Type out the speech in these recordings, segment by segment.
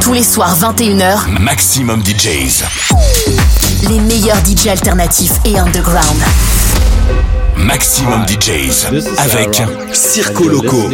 Tous les soirs 21h, Maximum DJs. Les meilleurs DJs alternatifs et underground. Maximum DJs avec Circo Loco.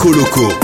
Circo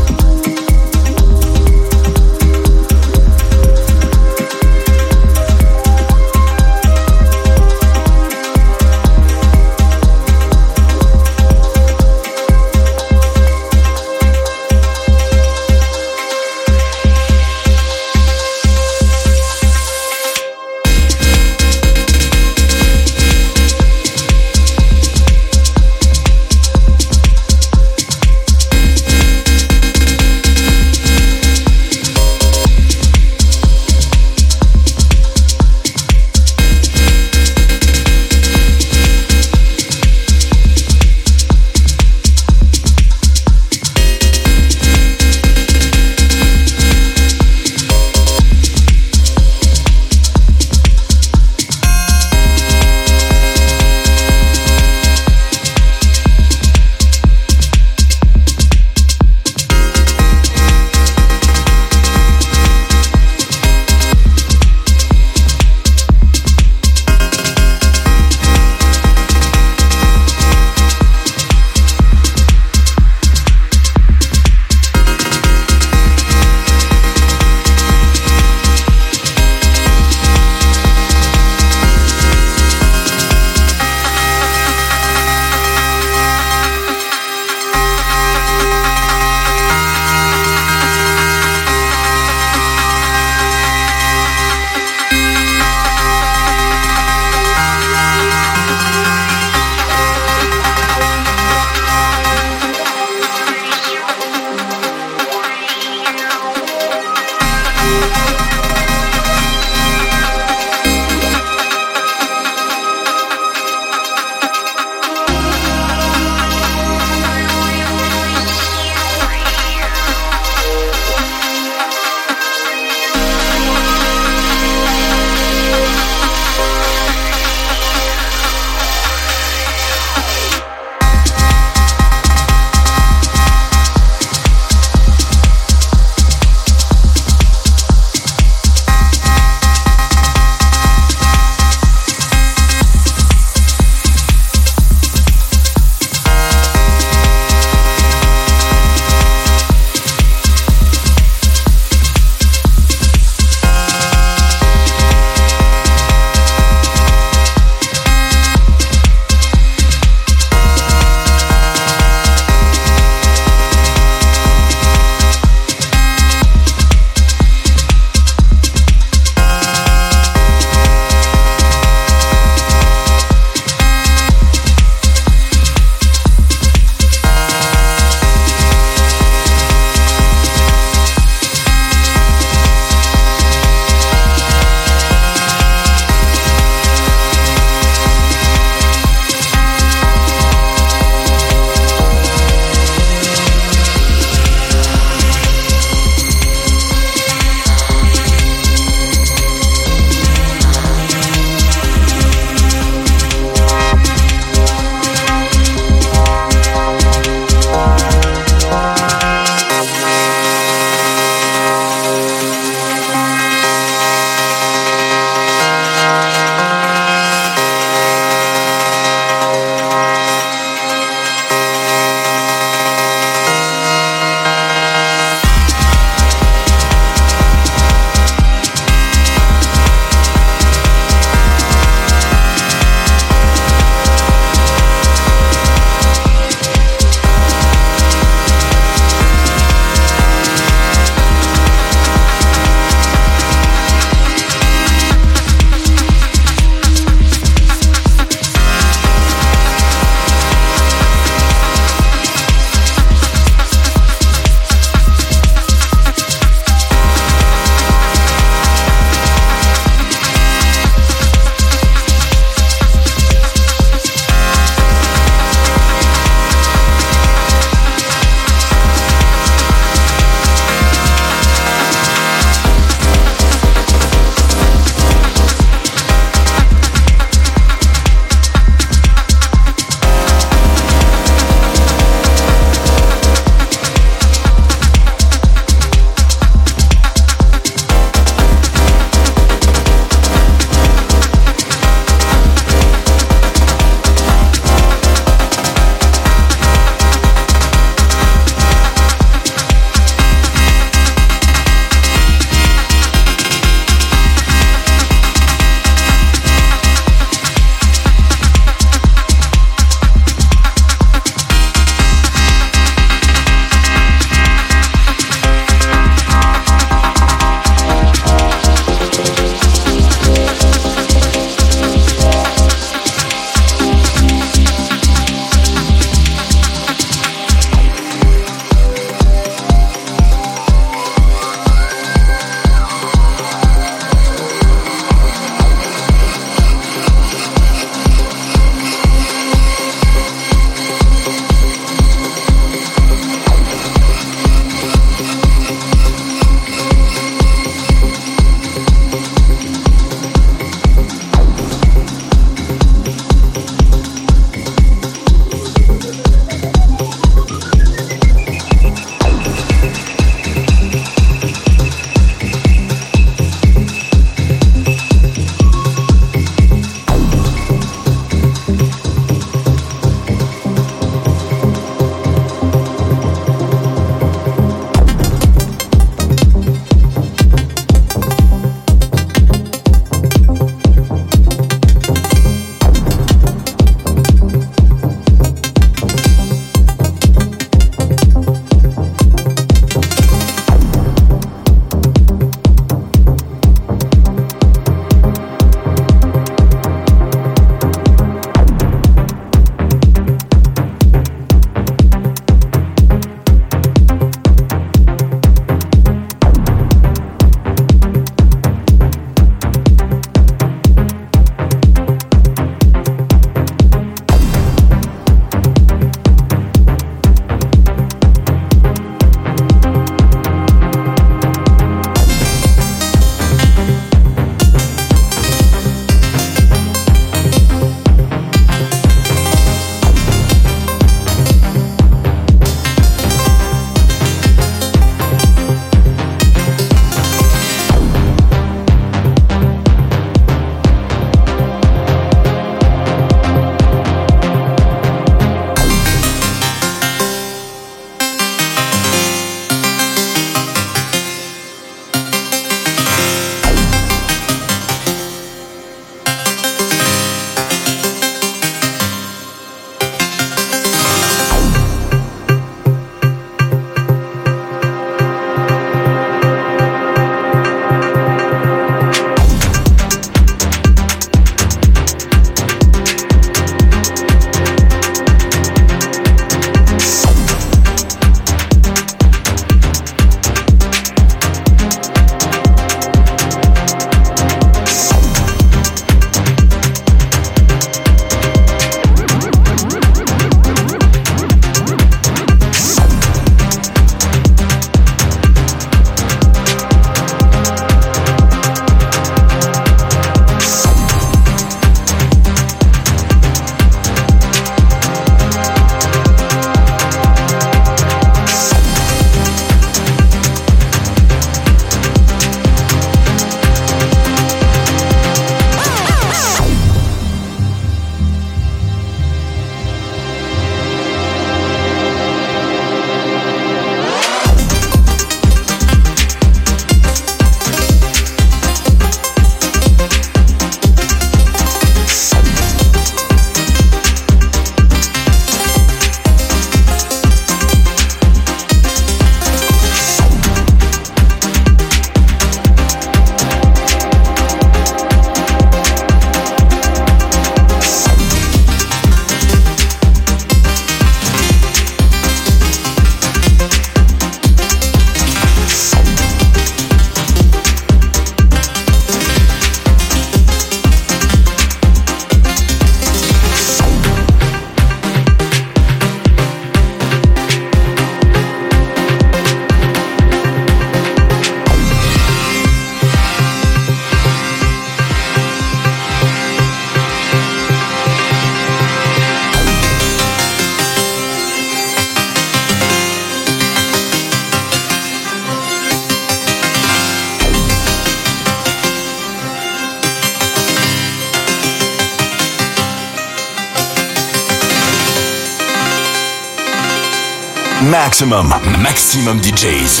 Maximum, maximum DJs.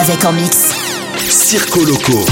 Avec en mix. Circo Loco.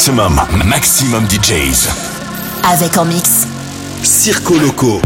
Maximum, maximum DJs. Avec en mix. Circo Loco.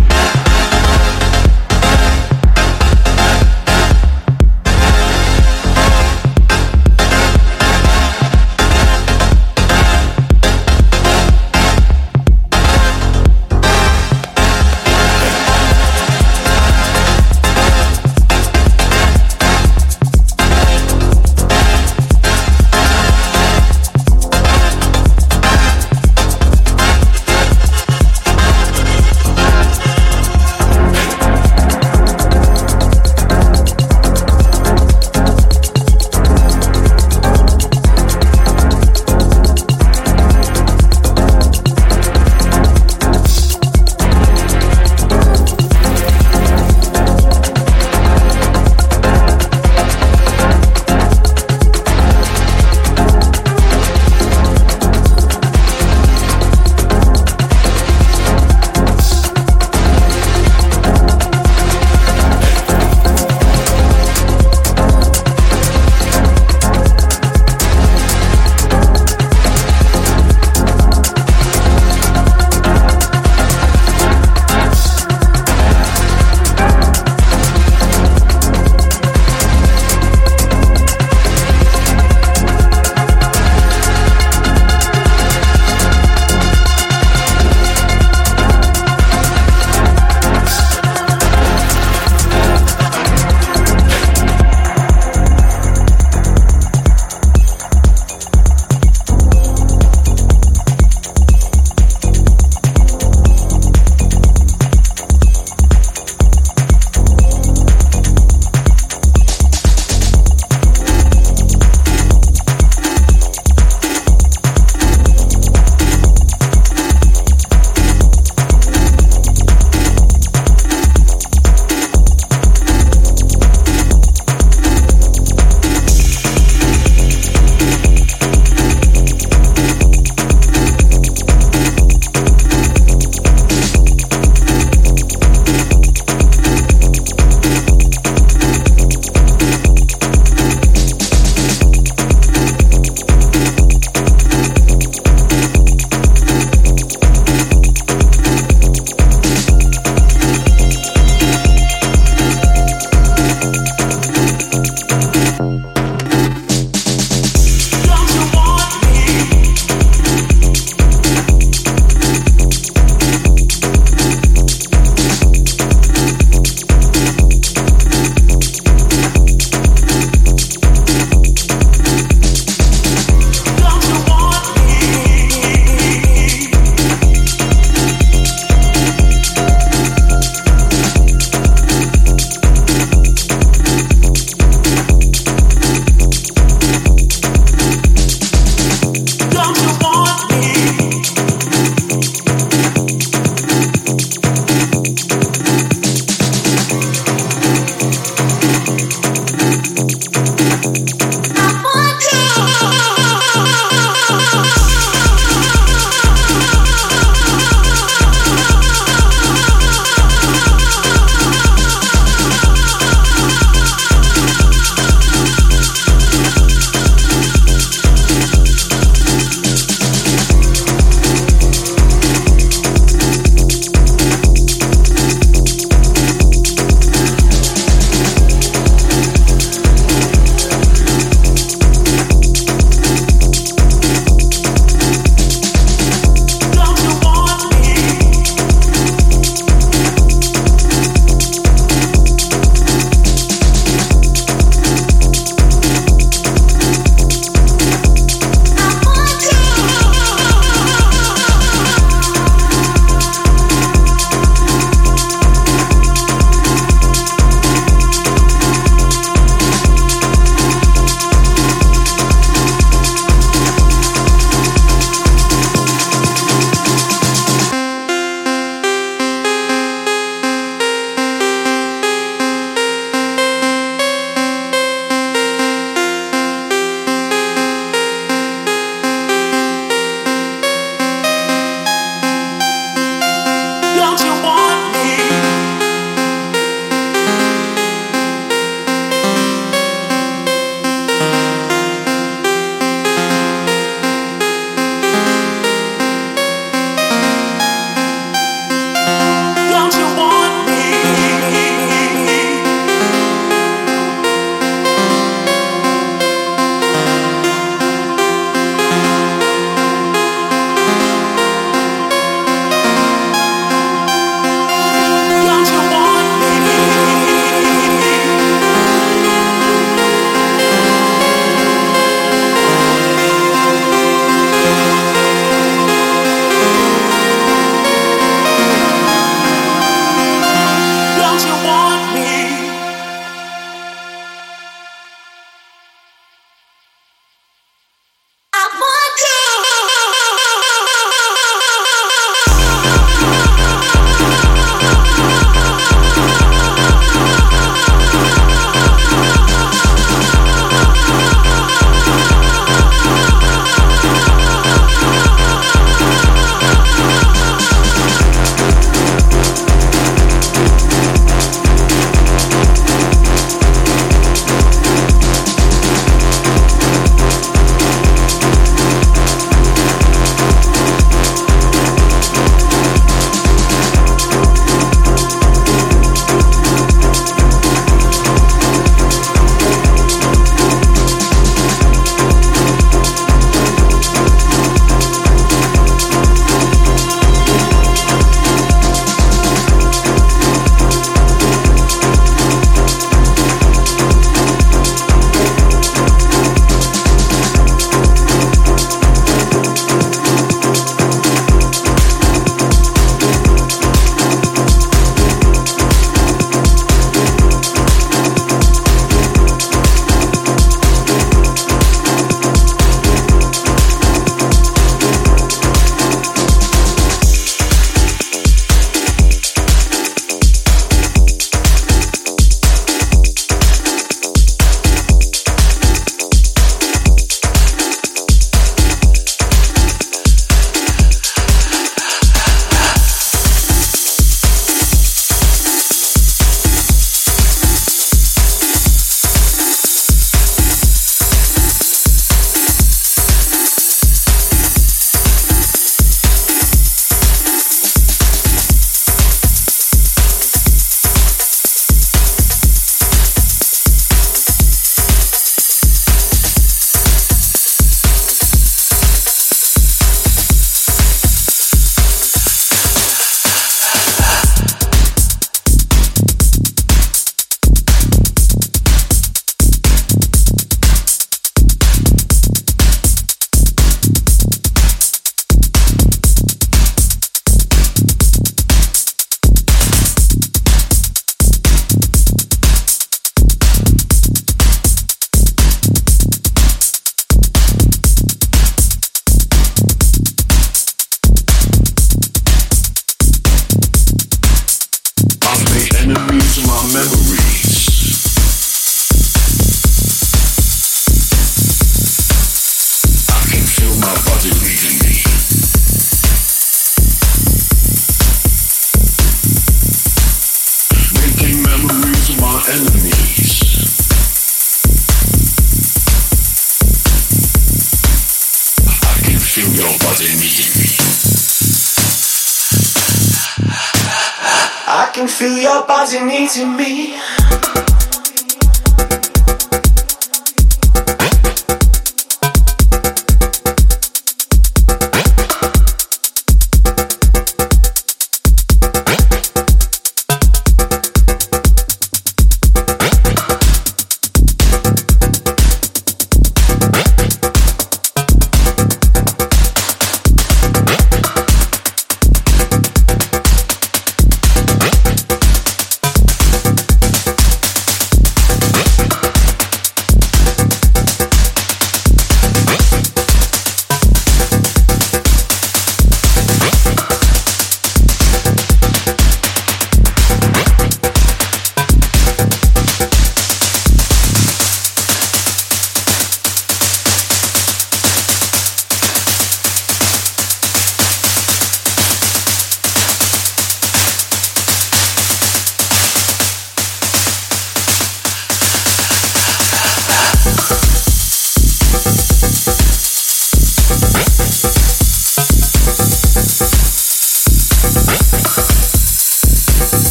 to me.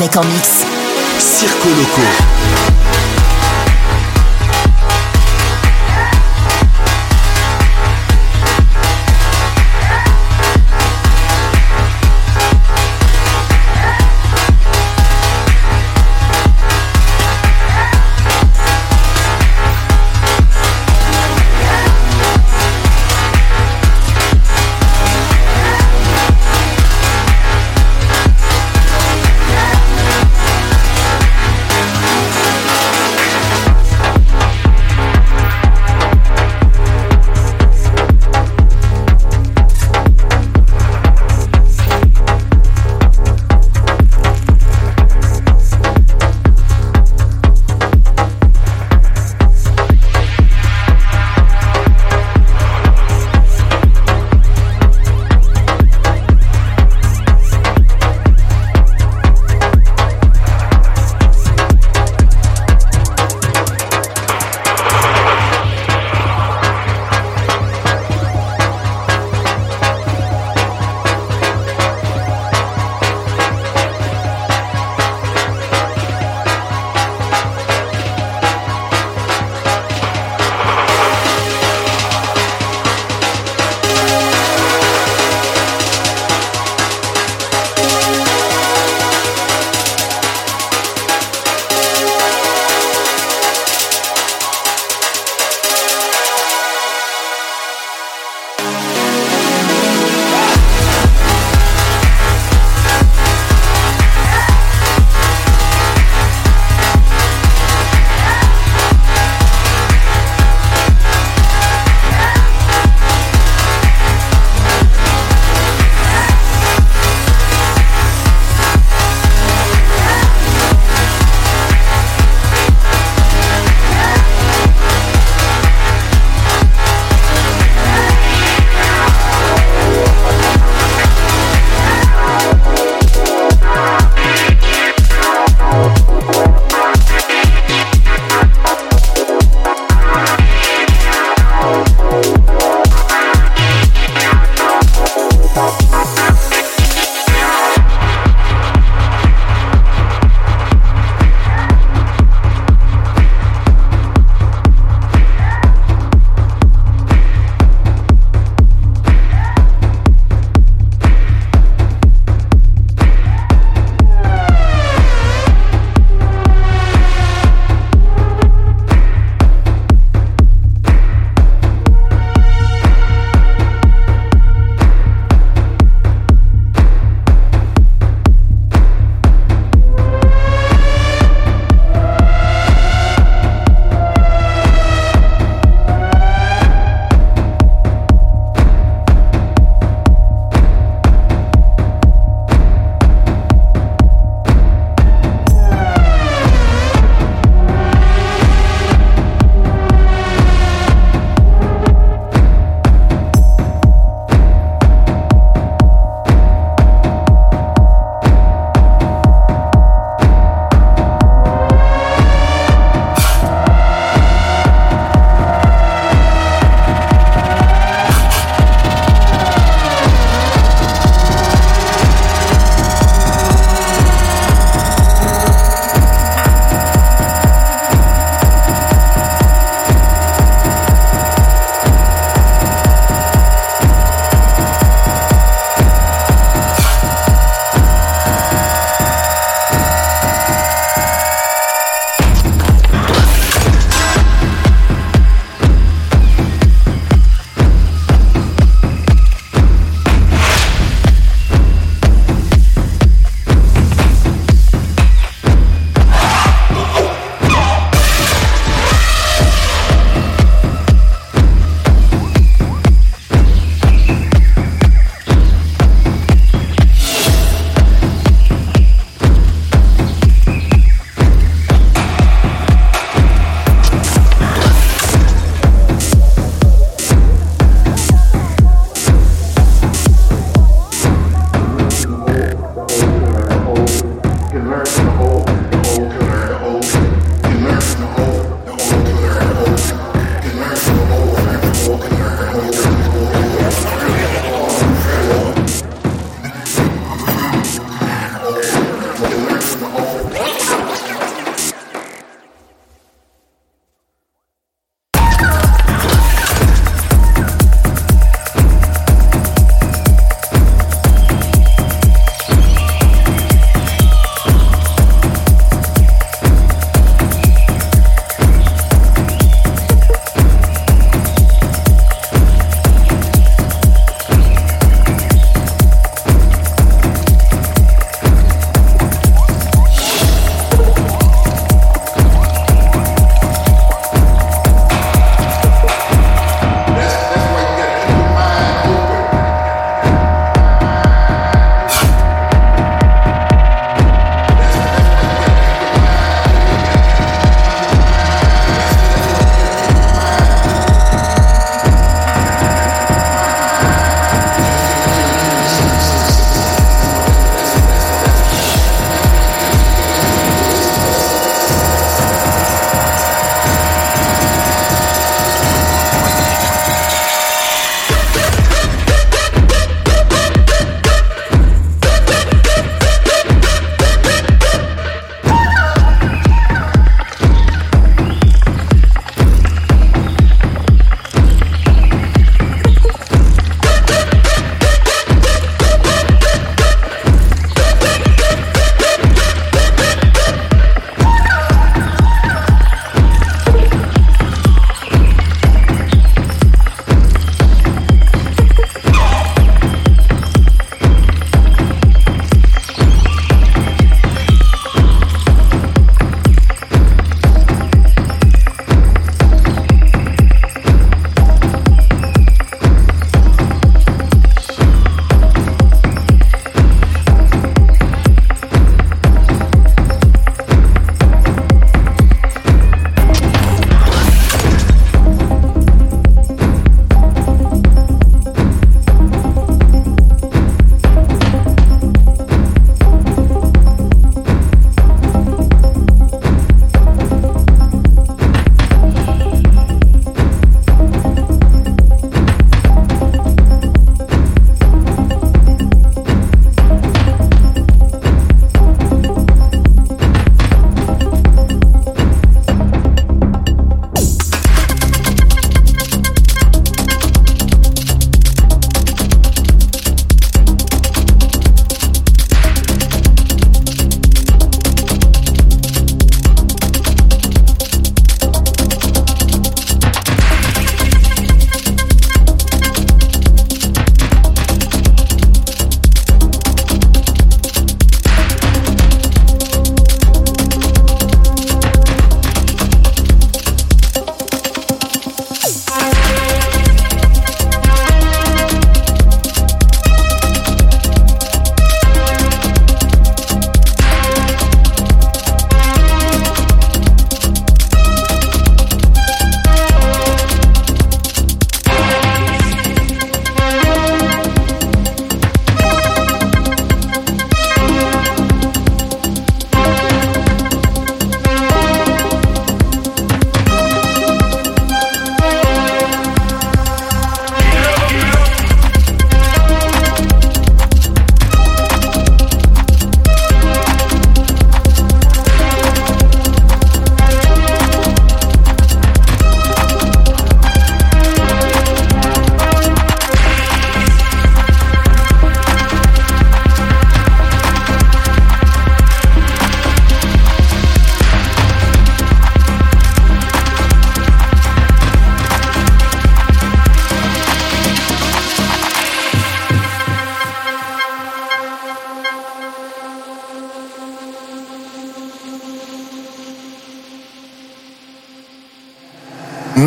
Avec en mix. Circo Loco.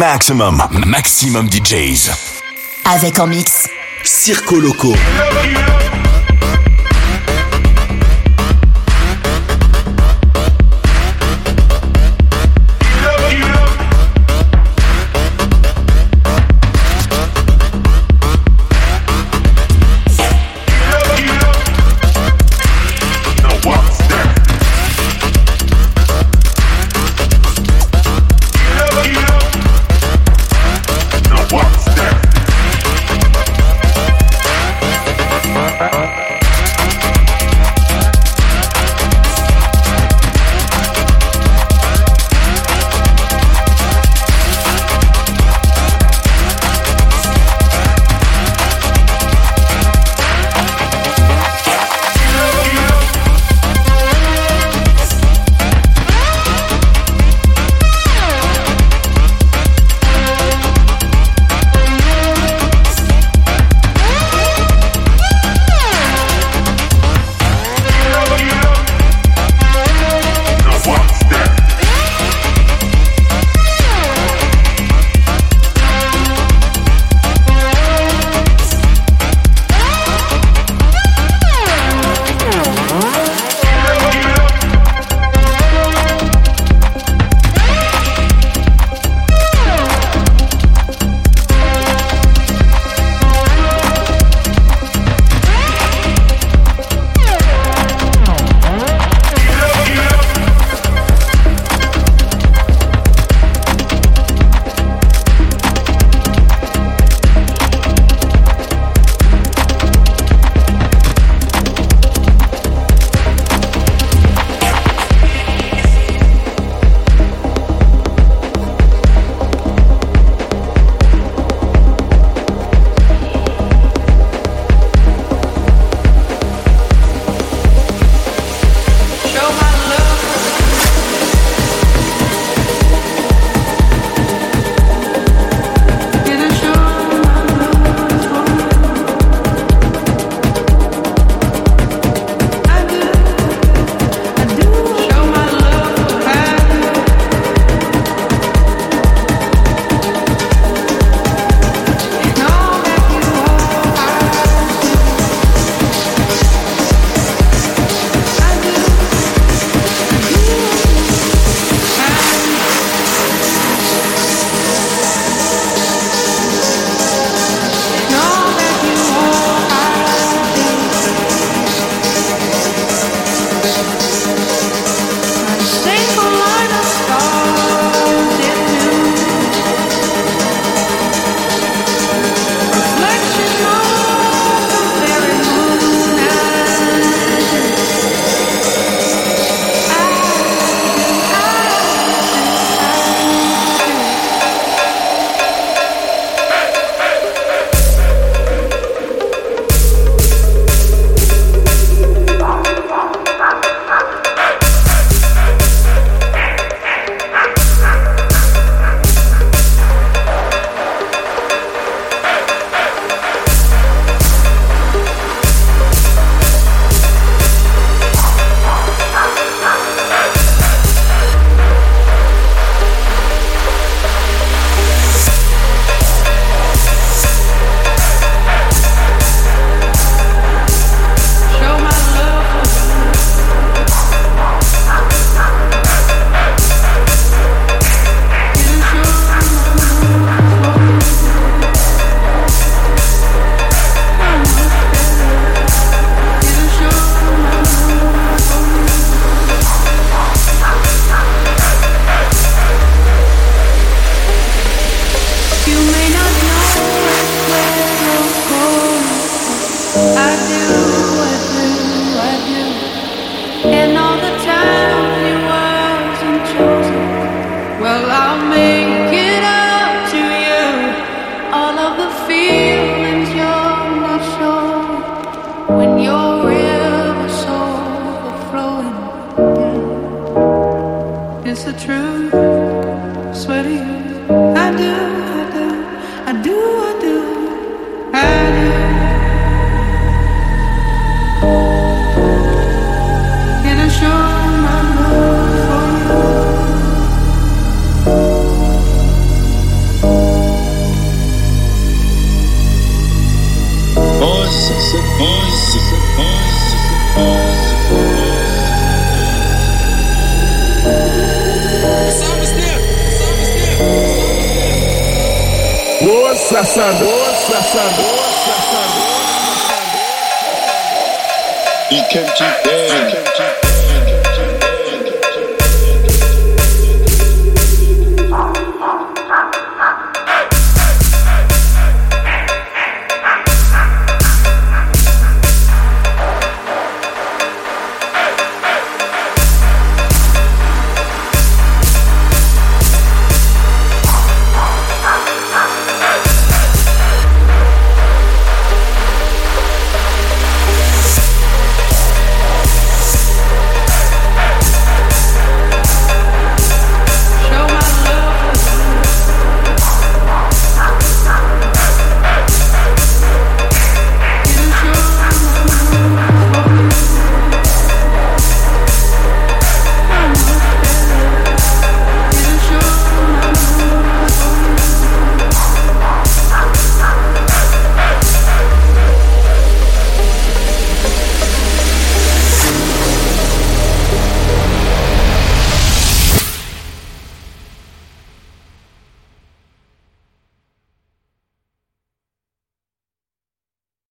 Maximum, maximum DJs. Avec en mix. Circo Loco. sweaty, swear to you, I do. sassador, sassador, sassador. E quem te keep